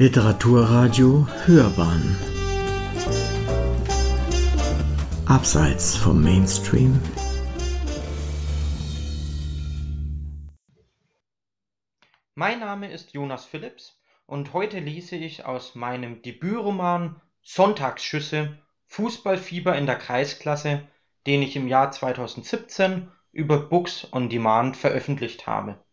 Literaturradio Hörbahn Abseits vom Mainstream Mein Name ist Jonas Philipps und heute lese ich aus meinem Debütroman Sonntagsschüsse Fußballfieber in der Kreisklasse, den ich im Jahr 2017 über Books on Demand veröffentlicht habe.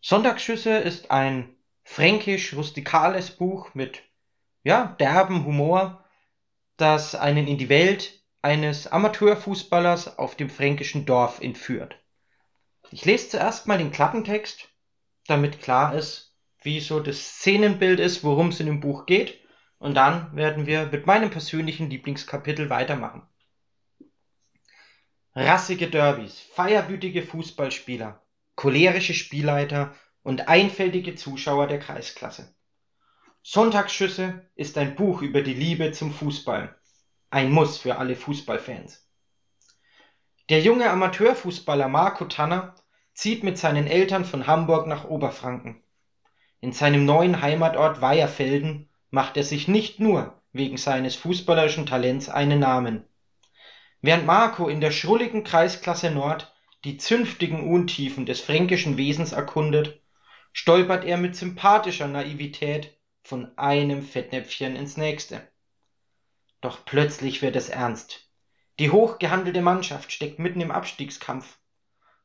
Sonntagsschüsse ist ein fränkisch-rustikales Buch mit ja, derben Humor, das einen in die Welt eines Amateurfußballers auf dem fränkischen Dorf entführt. Ich lese zuerst mal den Klappentext, damit klar ist, wie so das Szenenbild ist, worum es in dem Buch geht, und dann werden wir mit meinem persönlichen Lieblingskapitel weitermachen. Rassige Derbys, feierwütige Fußballspieler, cholerische Spielleiter und einfältige Zuschauer der Kreisklasse. Sonntagsschüsse ist ein Buch über die Liebe zum Fußball. Ein Muss für alle Fußballfans. Der junge Amateurfußballer Marco Tanner zieht mit seinen Eltern von Hamburg nach Oberfranken. In seinem neuen Heimatort Weiherfelden macht er sich nicht nur wegen seines fußballerischen Talents einen Namen. Während Marco in der schrulligen Kreisklasse Nord die zünftigen Untiefen des fränkischen Wesens erkundet, stolpert er mit sympathischer Naivität von einem Fettnäpfchen ins nächste. Doch plötzlich wird es ernst. Die hochgehandelte Mannschaft steckt mitten im Abstiegskampf.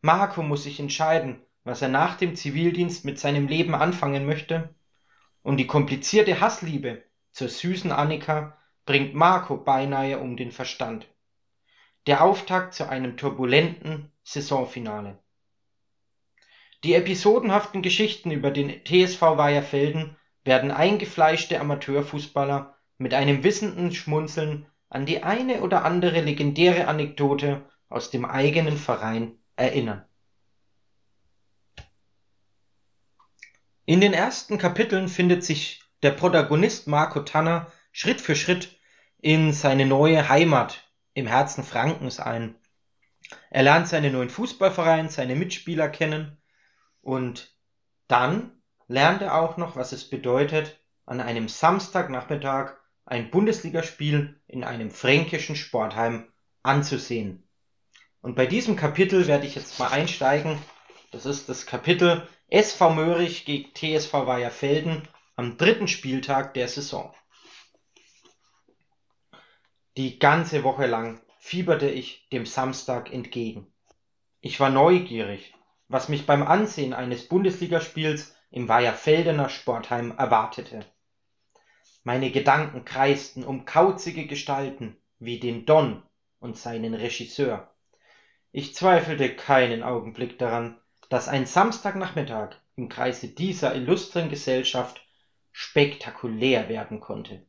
Marco muss sich entscheiden, was er nach dem Zivildienst mit seinem Leben anfangen möchte. Und die komplizierte Hassliebe zur süßen Annika bringt Marco beinahe um den Verstand. Der Auftakt zu einem turbulenten Saisonfinale. Die episodenhaften Geschichten über den TSV Weiherfelden werden eingefleischte Amateurfußballer mit einem wissenden Schmunzeln an die eine oder andere legendäre Anekdote aus dem eigenen Verein erinnern. In den ersten Kapiteln findet sich der Protagonist Marco Tanner Schritt für Schritt in seine neue Heimat im Herzen Frankens ein. Er lernt seinen neuen Fußballverein, seine Mitspieler kennen und dann lernt er auch noch, was es bedeutet, an einem Samstagnachmittag ein Bundesligaspiel in einem fränkischen Sportheim anzusehen. Und bei diesem Kapitel werde ich jetzt mal einsteigen. Das ist das Kapitel SV Mörich gegen TSV Weiherfelden am dritten Spieltag der Saison. Die ganze Woche lang fieberte ich dem Samstag entgegen. Ich war neugierig, was mich beim Ansehen eines Bundesligaspiels im Weiherfeldener Sportheim erwartete. Meine Gedanken kreisten um kauzige Gestalten wie den Don und seinen Regisseur. Ich zweifelte keinen Augenblick daran, dass ein Samstagnachmittag im Kreise dieser illustren Gesellschaft spektakulär werden konnte.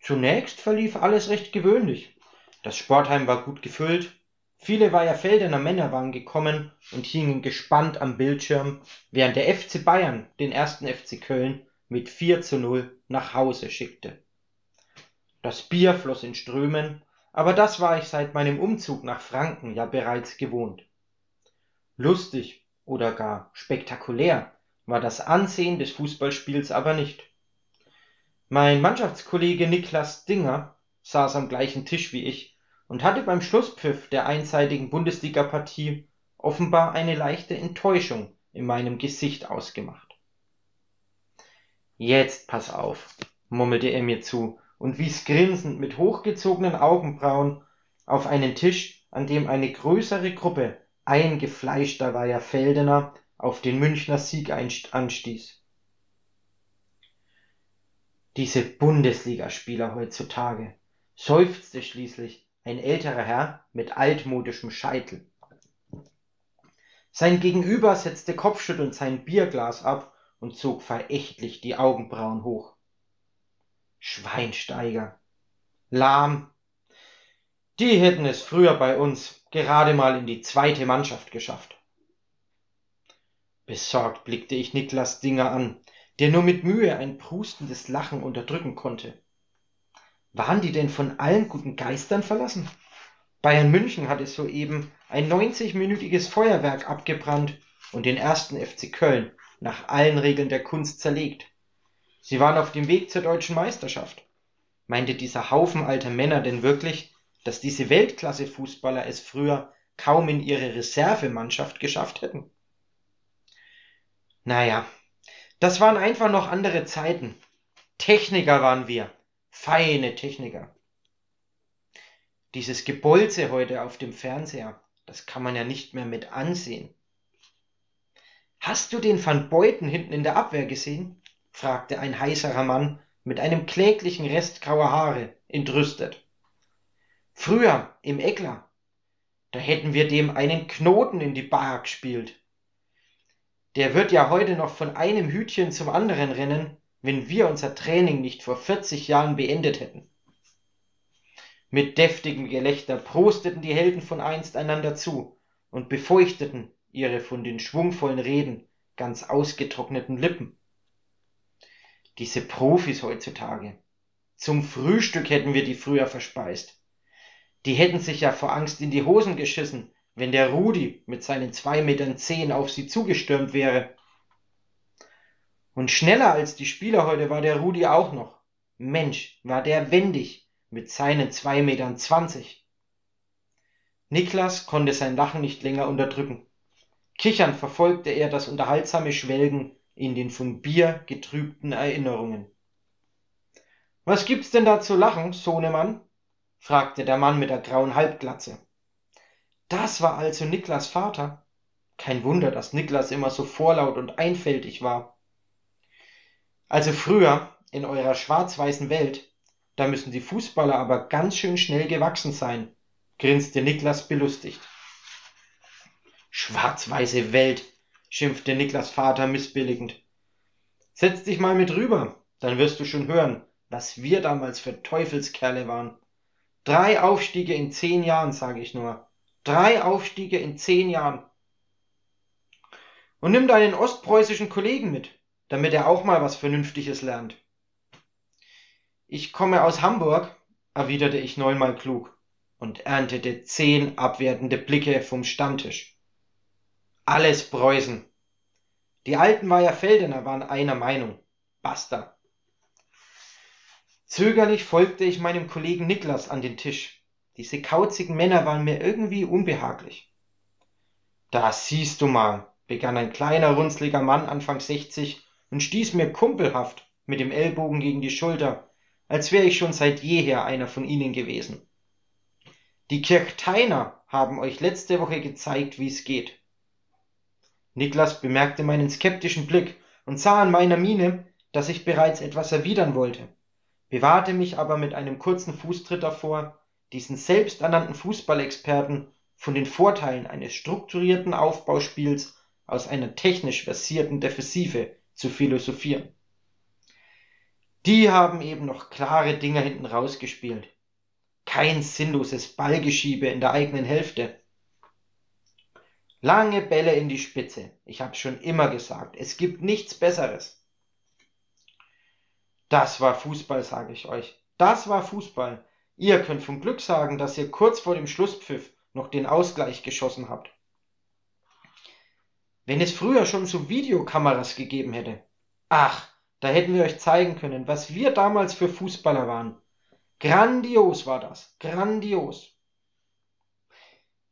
Zunächst verlief alles recht gewöhnlich. Das Sportheim war gut gefüllt, Viele Weiherfeldener Männer waren gekommen und hingen gespannt am Bildschirm, während der FC Bayern den ersten FC Köln mit 4 zu 0 nach Hause schickte. Das Bier floss in Strömen, aber das war ich seit meinem Umzug nach Franken ja bereits gewohnt. Lustig oder gar spektakulär war das Ansehen des Fußballspiels aber nicht. Mein Mannschaftskollege Niklas Dinger saß am gleichen Tisch wie ich und hatte beim Schlusspfiff der einseitigen Bundesligapartie offenbar eine leichte Enttäuschung in meinem Gesicht ausgemacht. Jetzt pass auf, murmelte er mir zu und wies grinsend mit hochgezogenen Augenbrauen auf einen Tisch, an dem eine größere Gruppe eingefleischter Weiherfeldener auf den Münchner Sieg anstieß. Diese Bundesligaspieler heutzutage, seufzte schließlich ein älterer Herr mit altmodischem Scheitel. Sein Gegenüber setzte kopfschüttelnd sein Bierglas ab und zog verächtlich die Augenbrauen hoch. Schweinsteiger. Lahm. Die hätten es früher bei uns gerade mal in die zweite Mannschaft geschafft. Besorgt blickte ich Niklas Dinger an, der nur mit Mühe ein prustendes Lachen unterdrücken konnte. Waren die denn von allen guten Geistern verlassen? Bayern München hatte soeben ein 90-minütiges Feuerwerk abgebrannt und den ersten FC Köln nach allen Regeln der Kunst zerlegt, Sie waren auf dem Weg zur deutschen Meisterschaft. Meinte dieser Haufen alter Männer denn wirklich, dass diese Weltklasse-Fußballer es früher kaum in ihre Reservemannschaft geschafft hätten? Naja, das waren einfach noch andere Zeiten. Techniker waren wir. Feine Techniker. Dieses Gebolze heute auf dem Fernseher, das kann man ja nicht mehr mit ansehen. Hast du den Van Beuten hinten in der Abwehr gesehen? fragte ein heißerer Mann mit einem kläglichen Rest grauer Haare, entrüstet. Früher, im Eckler, da hätten wir dem einen Knoten in die Bar gespielt. Der wird ja heute noch von einem Hütchen zum anderen rennen, wenn wir unser Training nicht vor 40 Jahren beendet hätten. Mit deftigem Gelächter prosteten die Helden von einst einander zu und befeuchteten ihre von den schwungvollen Reden ganz ausgetrockneten Lippen. Diese Profis heutzutage. Zum Frühstück hätten wir die früher verspeist. Die hätten sich ja vor Angst in die Hosen geschissen, wenn der Rudi mit seinen zwei Metern zehn auf sie zugestürmt wäre. Und schneller als die Spieler heute war der Rudi auch noch. Mensch, war der wendig mit seinen zwei Metern zwanzig. Niklas konnte sein Lachen nicht länger unterdrücken. Kichernd verfolgte er das unterhaltsame Schwelgen in den von Bier getrübten Erinnerungen. Was gibt's denn da zu lachen, Sohnemann? fragte der Mann mit der grauen Halbglatze. Das war also Niklas Vater. Kein Wunder, dass Niklas immer so vorlaut und einfältig war. Also früher, in eurer schwarz-weißen Welt, da müssen die Fußballer aber ganz schön schnell gewachsen sein, grinste Niklas belustigt. Schwarz-weiße Welt, schimpfte Niklas Vater missbilligend. Setz dich mal mit rüber, dann wirst du schon hören, was wir damals für Teufelskerle waren. Drei Aufstiege in zehn Jahren, sage ich nur. Drei Aufstiege in zehn Jahren. Und nimm deinen ostpreußischen Kollegen mit, damit er auch mal was Vernünftiges lernt. Ich komme aus Hamburg, erwiderte ich neunmal klug und erntete zehn abwertende Blicke vom Stammtisch. Alles Preußen. Die alten Weiherfeldener waren einer Meinung. Basta. Zögerlich folgte ich meinem Kollegen Niklas an den Tisch. Diese kauzigen Männer waren mir irgendwie unbehaglich. Da siehst du mal, begann ein kleiner, runzliger Mann Anfang sechzig und stieß mir kumpelhaft mit dem Ellbogen gegen die Schulter, als wäre ich schon seit jeher einer von ihnen gewesen. Die Kirchteiner haben euch letzte Woche gezeigt, wie's geht. Niklas bemerkte meinen skeptischen Blick und sah an meiner Miene, dass ich bereits etwas erwidern wollte, bewahrte mich aber mit einem kurzen Fußtritt davor, diesen selbsternannten Fußballexperten von den Vorteilen eines strukturierten Aufbauspiels aus einer technisch versierten Defensive zu philosophieren. Die haben eben noch klare Dinger hinten rausgespielt. Kein sinnloses Ballgeschiebe in der eigenen Hälfte. Lange Bälle in die Spitze. Ich habe schon immer gesagt, es gibt nichts Besseres. Das war Fußball, sage ich euch. Das war Fußball. Ihr könnt vom Glück sagen, dass ihr kurz vor dem Schlusspfiff noch den Ausgleich geschossen habt. Wenn es früher schon so Videokameras gegeben hätte. Ach, da hätten wir euch zeigen können, was wir damals für Fußballer waren. Grandios war das, grandios.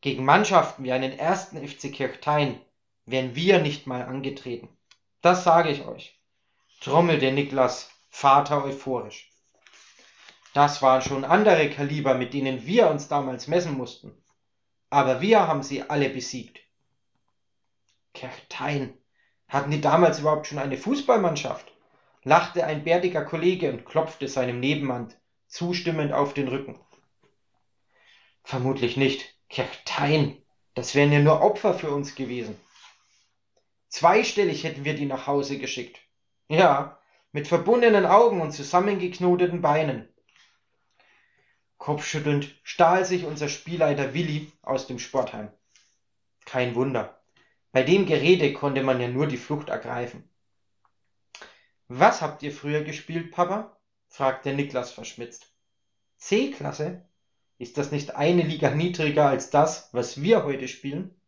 Gegen Mannschaften wie einen ersten FC Kirchthein wären wir nicht mal angetreten. Das sage ich euch, trommelte Niklas Vater euphorisch. Das waren schon andere Kaliber, mit denen wir uns damals messen mussten. Aber wir haben sie alle besiegt. Kertein, hatten die damals überhaupt schon eine Fußballmannschaft? lachte ein bärtiger Kollege und klopfte seinem Nebenmann zustimmend auf den Rücken. Vermutlich nicht. Kertein, das wären ja nur Opfer für uns gewesen. Zweistellig hätten wir die nach Hause geschickt. Ja, mit verbundenen Augen und zusammengeknoteten Beinen. Kopfschüttelnd stahl sich unser Spielleiter Willi aus dem Sportheim. Kein Wunder. Bei dem Gerede konnte man ja nur die Flucht ergreifen. Was habt ihr früher gespielt, Papa? fragte Niklas verschmitzt. C-Klasse? Ist das nicht eine Liga niedriger als das, was wir heute spielen?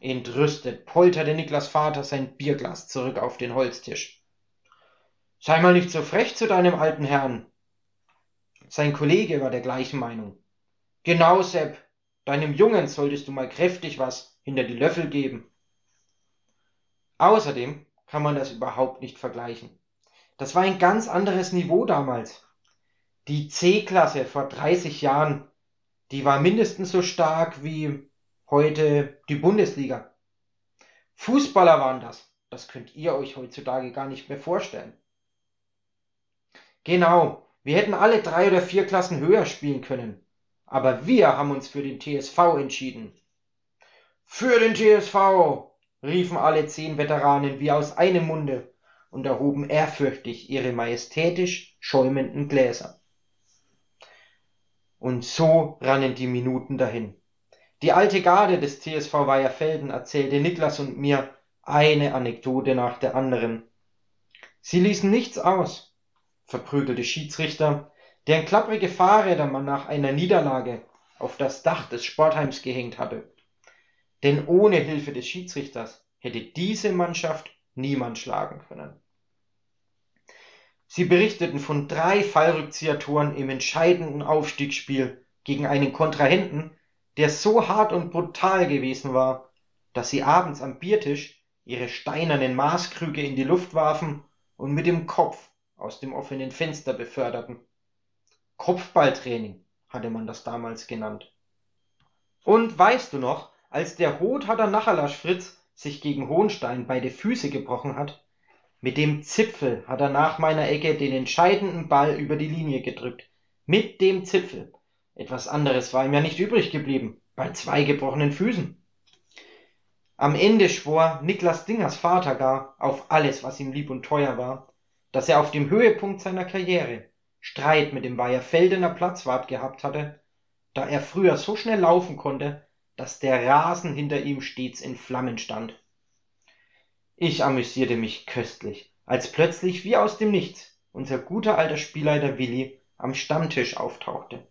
Entrüstet polterte Niklas Vater sein Bierglas zurück auf den Holztisch. Sei mal nicht so frech zu deinem alten Herrn. Sein Kollege war der gleichen Meinung. Genau, Sepp, deinem Jungen solltest du mal kräftig was hinter die Löffel geben. Außerdem kann man das überhaupt nicht vergleichen. Das war ein ganz anderes Niveau damals. Die C-Klasse vor 30 Jahren, die war mindestens so stark wie heute die Bundesliga. Fußballer waren das. Das könnt ihr euch heutzutage gar nicht mehr vorstellen. Genau, wir hätten alle drei oder vier Klassen höher spielen können. Aber wir haben uns für den TSV entschieden. Für den TSV! riefen alle zehn Veteranen wie aus einem Munde und erhoben ehrfürchtig ihre majestätisch schäumenden Gläser. Und so rannen die Minuten dahin. Die alte Garde des TSV Weiherfelden erzählte Niklas und mir eine Anekdote nach der anderen. Sie ließen nichts aus. Verprügelte Schiedsrichter, deren klapprige Fahrräder man nach einer Niederlage auf das Dach des Sportheims gehängt hatte. Denn ohne Hilfe des Schiedsrichters hätte diese Mannschaft niemand schlagen können. Sie berichteten von drei Fallrückziehertoren im entscheidenden Aufstiegsspiel gegen einen Kontrahenten, der so hart und brutal gewesen war, dass sie abends am Biertisch ihre steinernen Maßkrüge in die Luft warfen und mit dem Kopf aus dem offenen Fenster beförderten. Kopfballtraining hatte man das damals genannt. Und weißt du noch, als der Rothader Nachalasch Fritz sich gegen Hohenstein beide Füße gebrochen hat, mit dem Zipfel hat er nach meiner Ecke den entscheidenden Ball über die Linie gedrückt. Mit dem Zipfel. Etwas anderes war ihm ja nicht übrig geblieben, bei zwei gebrochenen Füßen. Am Ende schwor Niklas Dingers Vater gar auf alles, was ihm lieb und teuer war, dass er auf dem Höhepunkt seiner Karriere Streit mit dem Weiherfeldener Platzwart gehabt hatte, da er früher so schnell laufen konnte, dass der Rasen hinter ihm stets in Flammen stand. Ich amüsierte mich köstlich, als plötzlich wie aus dem Nichts unser guter alter Spielleiter Willi am Stammtisch auftauchte.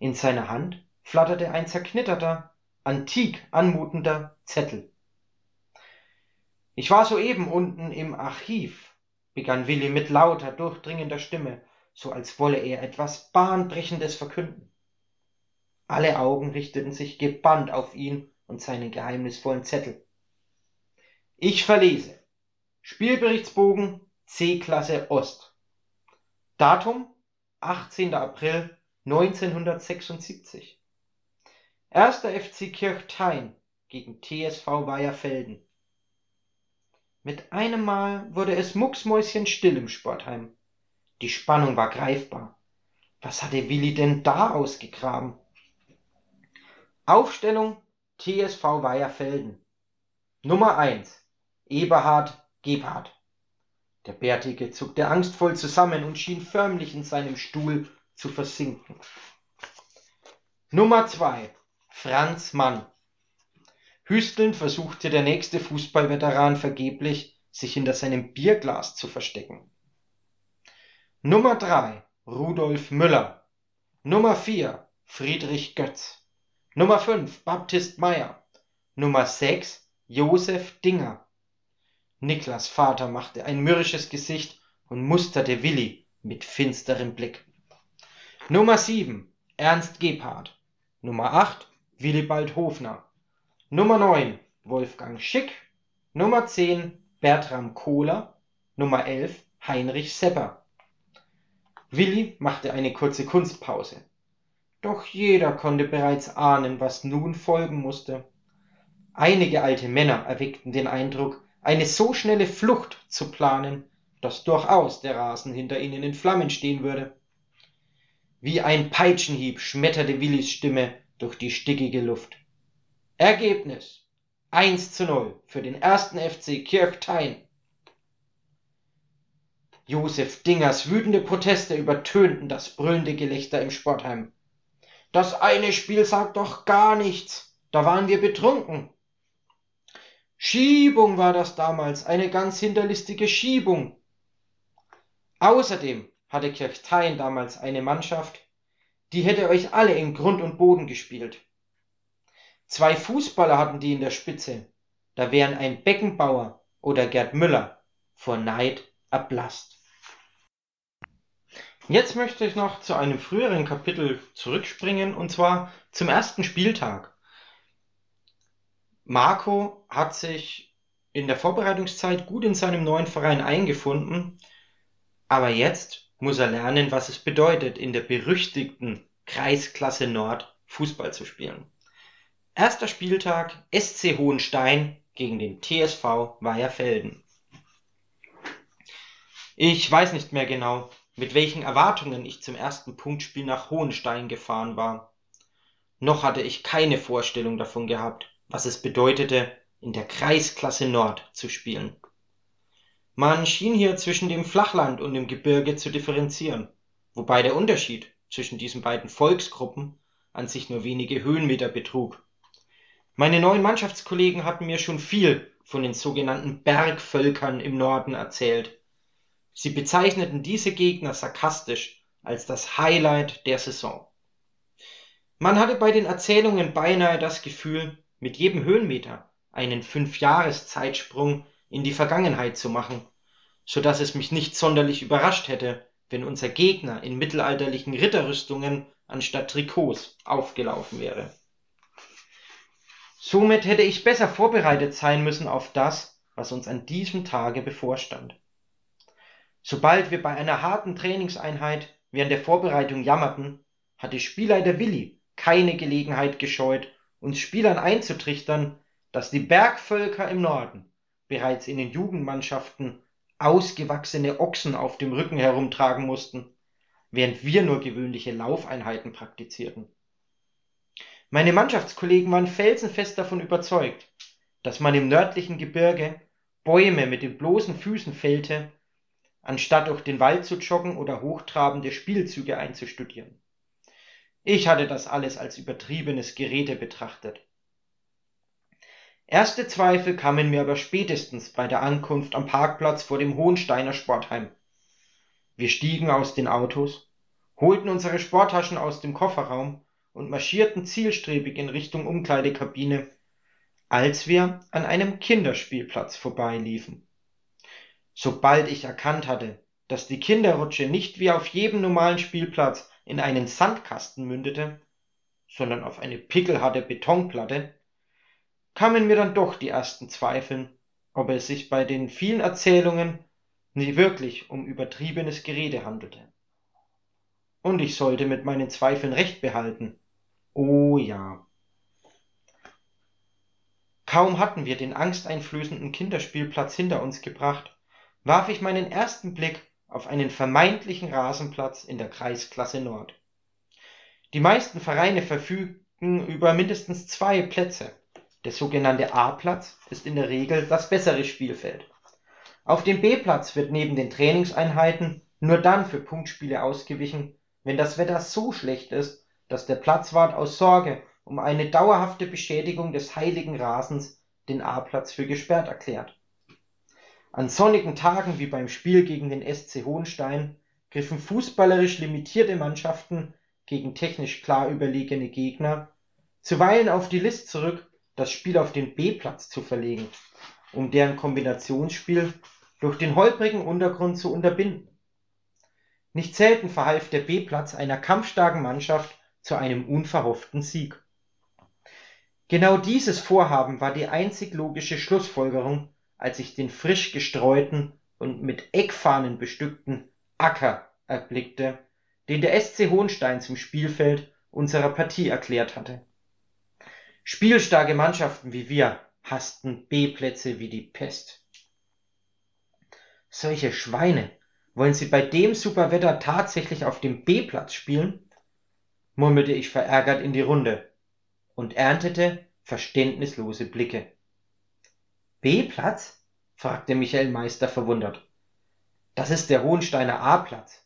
In seiner Hand flatterte ein zerknitterter, antik anmutender Zettel. Ich war soeben unten im Archiv, begann Willi mit lauter, durchdringender Stimme, so als wolle er etwas Bahnbrechendes verkünden. Alle Augen richteten sich gebannt auf ihn und seinen geheimnisvollen Zettel. Ich verlese. Spielberichtsbogen C-Klasse Ost. Datum 18. April 1976. Erster FC Kirchthein gegen TSV Weiherfelden. Mit einem Mal wurde es mucksmäuschenstill im Sportheim. Die Spannung war greifbar. Was hatte Willi denn da ausgegraben? Aufstellung TSV Weiherfelden. Nummer 1. Eberhard Gebhardt. Der Bärtige zuckte angstvoll zusammen und schien förmlich in seinem Stuhl zu versinken. Nummer 2. Franz Mann. Hüstelnd versuchte der nächste Fußballveteran vergeblich, sich hinter seinem Bierglas zu verstecken. Nummer 3. Rudolf Müller. Nummer 4. Friedrich Götz. Nummer 5. Baptist Meyer. Nummer 6. Josef Dinger. Niklas Vater machte ein mürrisches Gesicht und musterte Willi mit finsterem Blick. Nummer 7. Ernst Gebhardt. Nummer 8. Willibald Hofner. Nummer 9. Wolfgang Schick. Nummer 10. Bertram Kohler. Nummer 11. Heinrich Sepper. Willi machte eine kurze Kunstpause. Doch jeder konnte bereits ahnen, was nun folgen musste. Einige alte Männer erweckten den Eindruck, eine so schnelle Flucht zu planen, dass durchaus der Rasen hinter ihnen in Flammen stehen würde. Wie ein Peitschenhieb schmetterte Willis Stimme durch die stickige Luft. Ergebnis 1 zu 0 für den ersten FC. Josef Dingers wütende Proteste übertönten das brüllende Gelächter im Sportheim. Das eine Spiel sagt doch gar nichts. Da waren wir betrunken. Schiebung war das damals, eine ganz hinterlistige Schiebung. Außerdem hatte Kirchthein damals eine Mannschaft, die hätte euch alle in Grund und Boden gespielt. Zwei Fußballer hatten die in der Spitze, da wären ein Beckenbauer oder Gerd Müller vor Neid erblasst. Jetzt möchte ich noch zu einem früheren Kapitel zurückspringen, und zwar zum ersten Spieltag. Marco hat sich in der Vorbereitungszeit gut in seinem neuen Verein eingefunden, aber jetzt muss er lernen, was es bedeutet, in der berüchtigten Kreisklasse Nord Fußball zu spielen. Erster Spieltag SC Hohenstein gegen den TSV Weiherfelden. Ich weiß nicht mehr genau, mit welchen Erwartungen ich zum ersten Punktspiel nach Hohenstein gefahren war. Noch hatte ich keine Vorstellung davon gehabt, was es bedeutete, in der Kreisklasse Nord zu spielen. Man schien hier zwischen dem Flachland und dem Gebirge zu differenzieren, wobei der Unterschied zwischen diesen beiden Volksgruppen an sich nur wenige Höhenmeter betrug. Meine neuen Mannschaftskollegen hatten mir schon viel von den sogenannten Bergvölkern im Norden erzählt. Sie bezeichneten diese Gegner sarkastisch als das Highlight der Saison. Man hatte bei den Erzählungen beinahe das Gefühl, mit jedem Höhenmeter einen Fünfjahreszeitsprung in die Vergangenheit zu machen, so dass es mich nicht sonderlich überrascht hätte, wenn unser Gegner in mittelalterlichen Ritterrüstungen anstatt Trikots aufgelaufen wäre. Somit hätte ich besser vorbereitet sein müssen auf das, was uns an diesem Tage bevorstand. Sobald wir bei einer harten Trainingseinheit während der Vorbereitung jammerten, hatte Spielleiter Willi keine Gelegenheit gescheut, uns Spielern einzutrichtern, dass die Bergvölker im Norden bereits in den Jugendmannschaften ausgewachsene Ochsen auf dem Rücken herumtragen mussten, während wir nur gewöhnliche Laufeinheiten praktizierten. Meine Mannschaftskollegen waren felsenfest davon überzeugt, dass man im nördlichen Gebirge Bäume mit den bloßen Füßen fällte, anstatt durch den Wald zu joggen oder hochtrabende Spielzüge einzustudieren. Ich hatte das alles als übertriebenes Gerede betrachtet. Erste Zweifel kamen mir aber spätestens bei der Ankunft am Parkplatz vor dem Hohensteiner Sportheim. Wir stiegen aus den Autos, holten unsere Sporttaschen aus dem Kofferraum und marschierten zielstrebig in Richtung Umkleidekabine, als wir an einem Kinderspielplatz vorbeiliefen. Sobald ich erkannt hatte, dass die Kinderrutsche nicht wie auf jedem normalen Spielplatz in einen Sandkasten mündete, sondern auf eine pickelharte Betonplatte, kamen mir dann doch die ersten Zweifeln, ob es sich bei den vielen Erzählungen nie wirklich um übertriebenes Gerede handelte. Und ich sollte mit meinen Zweifeln recht behalten. Oh ja. Kaum hatten wir den angsteinflößenden Kinderspielplatz hinter uns gebracht, warf ich meinen ersten Blick auf einen vermeintlichen Rasenplatz in der Kreisklasse Nord. Die meisten Vereine verfügten über mindestens zwei Plätze. Der sogenannte A-Platz ist in der Regel das bessere Spielfeld. Auf dem B-Platz wird neben den Trainingseinheiten nur dann für Punktspiele ausgewichen, wenn das Wetter so schlecht ist, dass der Platzwart aus Sorge um eine dauerhafte Beschädigung des heiligen Rasens den A-Platz für gesperrt erklärt an sonnigen Tagen wie beim Spiel gegen den SC Hohenstein griffen fußballerisch limitierte Mannschaften gegen technisch klar überlegene Gegner zuweilen auf die List zurück, das Spiel auf den B-Platz zu verlegen, um deren Kombinationsspiel durch den holprigen Untergrund zu unterbinden. Nicht selten verhalf der B-Platz einer kampfstarken Mannschaft zu einem unverhofften Sieg. Genau dieses Vorhaben war die einzig logische Schlussfolgerung als ich den frisch gestreuten und mit Eckfahnen bestückten Acker erblickte, den der SC Hohenstein zum Spielfeld unserer Partie erklärt hatte. Spielstarke Mannschaften wie wir hassten B-Plätze wie die Pest. Solche Schweine, wollen sie bei dem Superwetter tatsächlich auf dem B-Platz spielen? murmelte ich verärgert in die Runde und erntete verständnislose Blicke. B-Platz? fragte Michael Meister verwundert. Das ist der Hohensteiner A-Platz.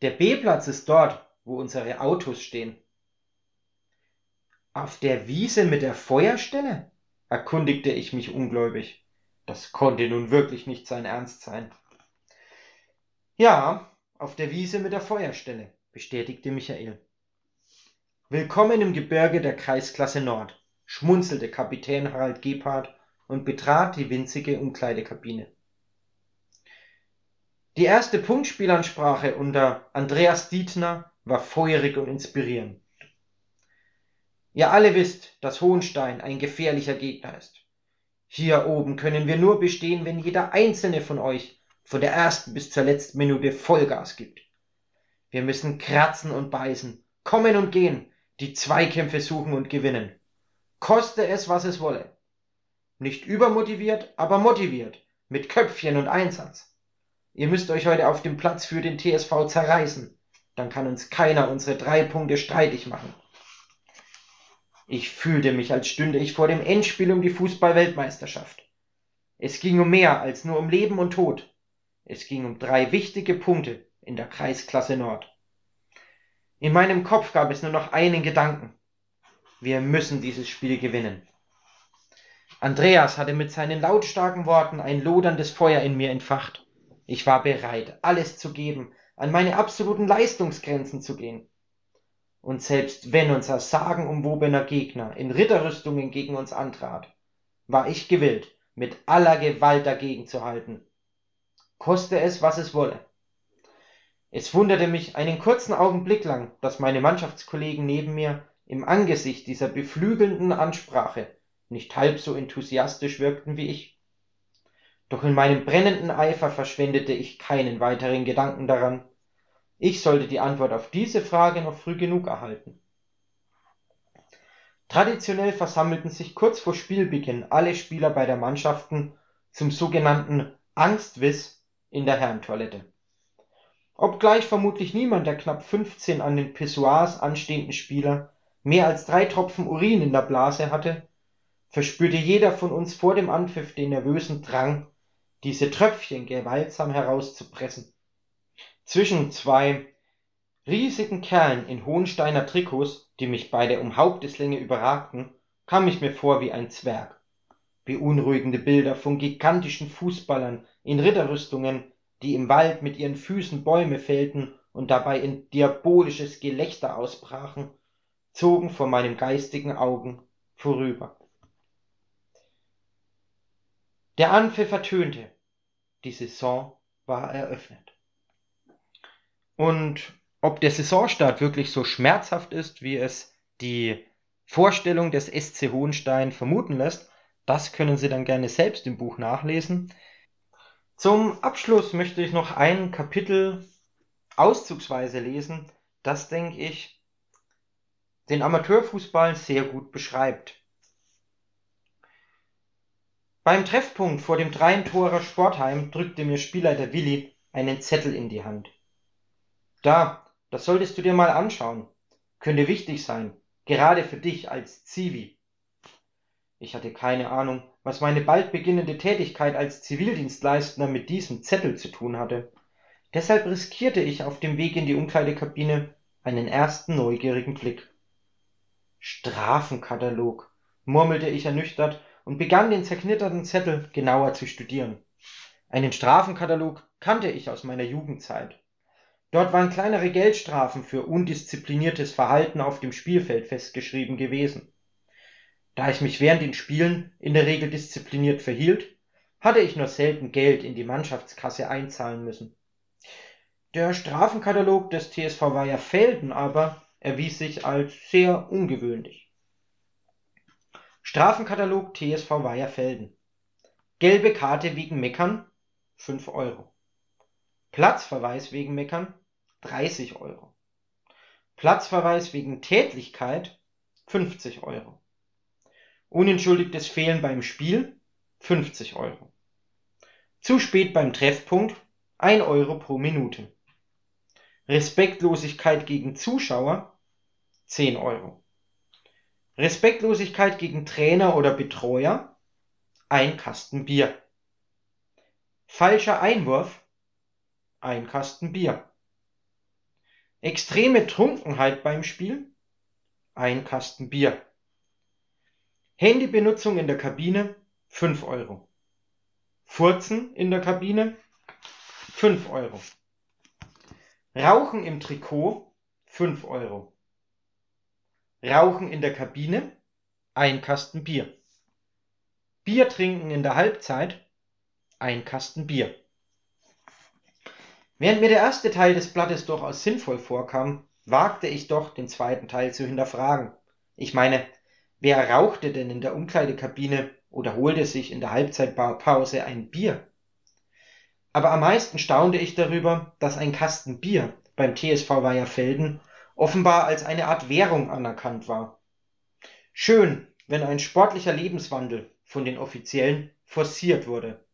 Der B-Platz ist dort, wo unsere Autos stehen. Auf der Wiese mit der Feuerstelle? erkundigte ich mich ungläubig. Das konnte nun wirklich nicht sein Ernst sein. Ja, auf der Wiese mit der Feuerstelle, bestätigte Michael. Willkommen im Gebirge der Kreisklasse Nord, schmunzelte Kapitän Harald Gebhardt und betrat die winzige Umkleidekabine. Die erste Punktspielansprache unter Andreas Dietner war feurig und inspirierend. Ihr alle wisst, dass Hohenstein ein gefährlicher Gegner ist. Hier oben können wir nur bestehen, wenn jeder einzelne von euch von der ersten bis zur letzten Minute Vollgas gibt. Wir müssen kratzen und beißen, kommen und gehen, die Zweikämpfe suchen und gewinnen. Koste es, was es wolle. Nicht übermotiviert, aber motiviert, mit Köpfchen und Einsatz. Ihr müsst euch heute auf dem Platz für den TSV zerreißen. Dann kann uns keiner unsere drei Punkte streitig machen. Ich fühlte mich, als stünde ich vor dem Endspiel um die Fußball-Weltmeisterschaft. Es ging um mehr als nur um Leben und Tod. Es ging um drei wichtige Punkte in der Kreisklasse Nord. In meinem Kopf gab es nur noch einen Gedanken. Wir müssen dieses Spiel gewinnen. Andreas hatte mit seinen lautstarken Worten ein loderndes Feuer in mir entfacht. Ich war bereit, alles zu geben, an meine absoluten Leistungsgrenzen zu gehen. Und selbst wenn unser sagenumwobener Gegner in Ritterrüstungen gegen uns antrat, war ich gewillt, mit aller Gewalt dagegen zu halten. Koste es, was es wolle. Es wunderte mich einen kurzen Augenblick lang, dass meine Mannschaftskollegen neben mir im Angesicht dieser beflügelnden Ansprache nicht halb so enthusiastisch wirkten wie ich. Doch in meinem brennenden Eifer verschwendete ich keinen weiteren Gedanken daran. Ich sollte die Antwort auf diese Frage noch früh genug erhalten. Traditionell versammelten sich kurz vor Spielbeginn alle Spieler beider Mannschaften zum sogenannten Angstwiss in der Herrentoilette. Obgleich vermutlich niemand der knapp 15 an den Pissoirs anstehenden Spieler mehr als drei Tropfen Urin in der Blase hatte, verspürte jeder von uns vor dem Anpfiff den nervösen Drang, diese Tröpfchen gewaltsam herauszupressen. Zwischen zwei riesigen Kerlen in Hohensteiner Trikots, die mich beide um Haupteslänge überragten, kam ich mir vor wie ein Zwerg. Beunruhigende Bilder von gigantischen Fußballern in Ritterrüstungen, die im Wald mit ihren Füßen Bäume fällten und dabei in diabolisches Gelächter ausbrachen, zogen vor meinem geistigen Augen vorüber. Der Anpfiff ertönte. Die Saison war eröffnet. Und ob der Saisonstart wirklich so schmerzhaft ist, wie es die Vorstellung des SC Hohenstein vermuten lässt, das können Sie dann gerne selbst im Buch nachlesen. Zum Abschluss möchte ich noch ein Kapitel auszugsweise lesen, das, denke ich, den Amateurfußball sehr gut beschreibt. Beim Treffpunkt vor dem Dreintorer Sportheim drückte mir Spielleiter Willi einen Zettel in die Hand. Da, das solltest du dir mal anschauen. Könnte wichtig sein, gerade für dich als Zivi. Ich hatte keine Ahnung, was meine bald beginnende Tätigkeit als Zivildienstleistender mit diesem Zettel zu tun hatte. Deshalb riskierte ich auf dem Weg in die Umkleidekabine einen ersten neugierigen Blick. Strafenkatalog, murmelte ich ernüchtert und begann den zerknitterten Zettel genauer zu studieren. Einen Strafenkatalog kannte ich aus meiner Jugendzeit. Dort waren kleinere Geldstrafen für undiszipliniertes Verhalten auf dem Spielfeld festgeschrieben gewesen. Da ich mich während den Spielen in der Regel diszipliniert verhielt, hatte ich nur selten Geld in die Mannschaftskasse einzahlen müssen. Der Strafenkatalog des TSV Weiherfelden aber erwies sich als sehr ungewöhnlich. Strafenkatalog TSV Weiherfelden. Gelbe Karte wegen Meckern 5 Euro. Platzverweis wegen Meckern 30 Euro. Platzverweis wegen Tätlichkeit 50 Euro. Unentschuldigtes Fehlen beim Spiel 50 Euro. Zu spät beim Treffpunkt 1 Euro pro Minute. Respektlosigkeit gegen Zuschauer 10 Euro. Respektlosigkeit gegen Trainer oder Betreuer ein Kasten Bier. Falscher Einwurf ein Kasten Bier. Extreme Trunkenheit beim Spiel ein Kasten Bier. Handybenutzung in der Kabine 5 Euro. Furzen in der Kabine 5 Euro. Rauchen im Trikot 5 Euro. Rauchen in der Kabine, ein Kasten Bier. Bier trinken in der Halbzeit, ein Kasten Bier. Während mir der erste Teil des Blattes durchaus sinnvoll vorkam, wagte ich doch, den zweiten Teil zu hinterfragen. Ich meine, wer rauchte denn in der Umkleidekabine oder holte sich in der Halbzeitpause ein Bier? Aber am meisten staunte ich darüber, dass ein Kasten Bier beim TSV Weiherfelden offenbar als eine Art Währung anerkannt war. Schön, wenn ein sportlicher Lebenswandel von den Offiziellen forciert wurde.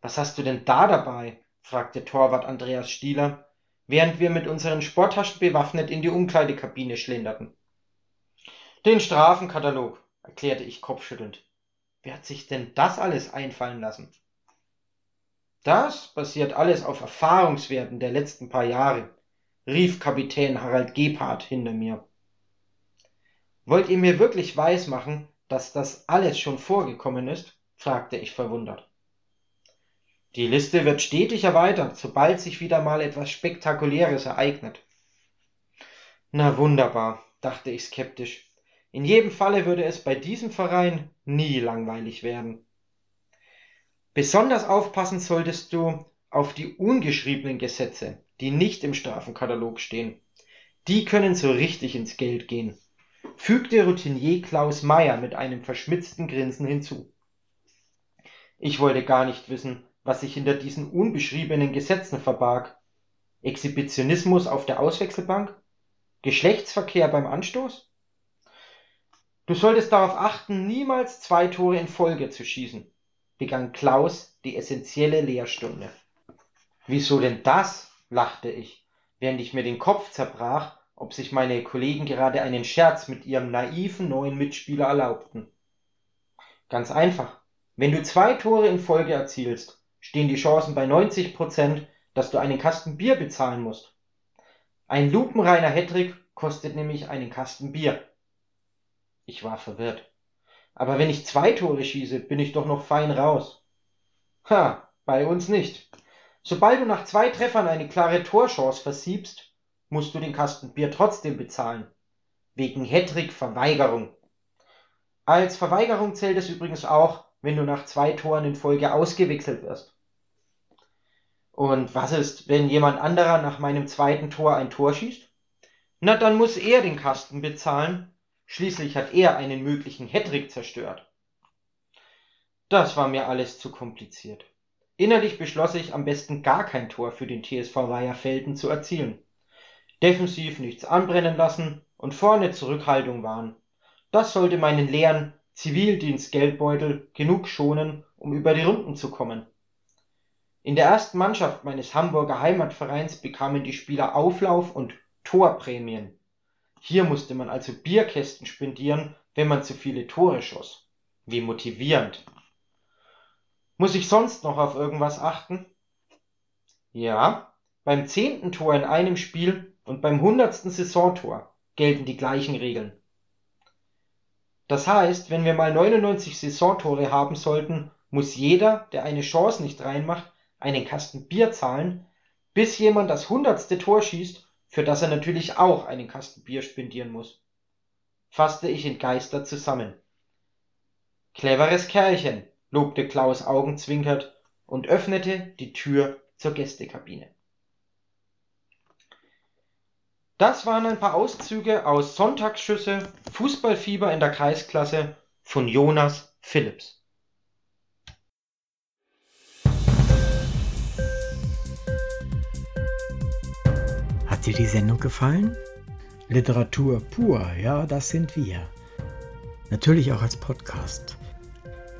Was hast du denn da dabei? fragte Torwart Andreas Stieler, während wir mit unseren Sporttaschen bewaffnet in die Umkleidekabine schlenderten. Den Strafenkatalog, erklärte ich kopfschüttelnd. Wer hat sich denn das alles einfallen lassen? Das basiert alles auf Erfahrungswerten der letzten paar Jahre, rief Kapitän Harald Gebhardt hinter mir. Wollt ihr mir wirklich weismachen, dass das alles schon vorgekommen ist? fragte ich verwundert. Die Liste wird stetig erweitert, sobald sich wieder mal etwas Spektakuläres ereignet. Na wunderbar, dachte ich skeptisch. In jedem Falle würde es bei diesem Verein nie langweilig werden. Besonders aufpassen solltest du auf die ungeschriebenen Gesetze, die nicht im Strafenkatalog stehen. Die können so richtig ins Geld gehen, fügte Routinier Klaus Meyer mit einem verschmitzten Grinsen hinzu. Ich wollte gar nicht wissen, was sich hinter diesen unbeschriebenen Gesetzen verbarg. Exhibitionismus auf der Auswechselbank? Geschlechtsverkehr beim Anstoß? Du solltest darauf achten, niemals zwei Tore in Folge zu schießen, begann Klaus die essentielle Lehrstunde. Wieso denn das? Lachte ich, während ich mir den Kopf zerbrach, ob sich meine Kollegen gerade einen Scherz mit ihrem naiven neuen Mitspieler erlaubten. Ganz einfach. Wenn du zwei Tore in Folge erzielst, stehen die Chancen bei 90 Prozent, dass du einen Kasten Bier bezahlen musst. Ein lupenreiner Hattrick kostet nämlich einen Kasten Bier. Ich war verwirrt. Aber wenn ich zwei Tore schieße, bin ich doch noch fein raus. Ha, bei uns nicht. Sobald du nach zwei Treffern eine klare Torchance versiebst, musst du den Kasten Bier trotzdem bezahlen. Wegen Hattrick Verweigerung. Als Verweigerung zählt es übrigens auch, wenn du nach zwei Toren in Folge ausgewechselt wirst. Und was ist, wenn jemand anderer nach meinem zweiten Tor ein Tor schießt? Na, dann muss er den Kasten bezahlen. Schließlich hat er einen möglichen Hattrick zerstört. Das war mir alles zu kompliziert. Innerlich beschloss ich, am besten gar kein Tor für den TSV Weiherfelden zu erzielen. Defensiv nichts anbrennen lassen und vorne Zurückhaltung wahren. Das sollte meinen leeren Zivildienstgeldbeutel genug schonen, um über die Runden zu kommen. In der ersten Mannschaft meines Hamburger Heimatvereins bekamen die Spieler Auflauf und Torprämien. Hier musste man also Bierkästen spendieren, wenn man zu viele Tore schoss. Wie motivierend. Muss ich sonst noch auf irgendwas achten? Ja, beim zehnten Tor in einem Spiel und beim hundertsten Saisontor gelten die gleichen Regeln. Das heißt, wenn wir mal 99 Saisontore haben sollten, muss jeder, der eine Chance nicht reinmacht, einen Kasten Bier zahlen, bis jemand das hundertste Tor schießt, für das er natürlich auch einen Kasten Bier spendieren muss. Fasste ich entgeistert zusammen. Cleveres Kerlchen, lobte Klaus augenzwinkert und öffnete die Tür zur Gästekabine. Das waren ein paar Auszüge aus Sonntagsschüsse Fußballfieber in der Kreisklasse von Jonas Phillips. Hat dir die Sendung gefallen? Literatur pur, ja, das sind wir. Natürlich auch als Podcast.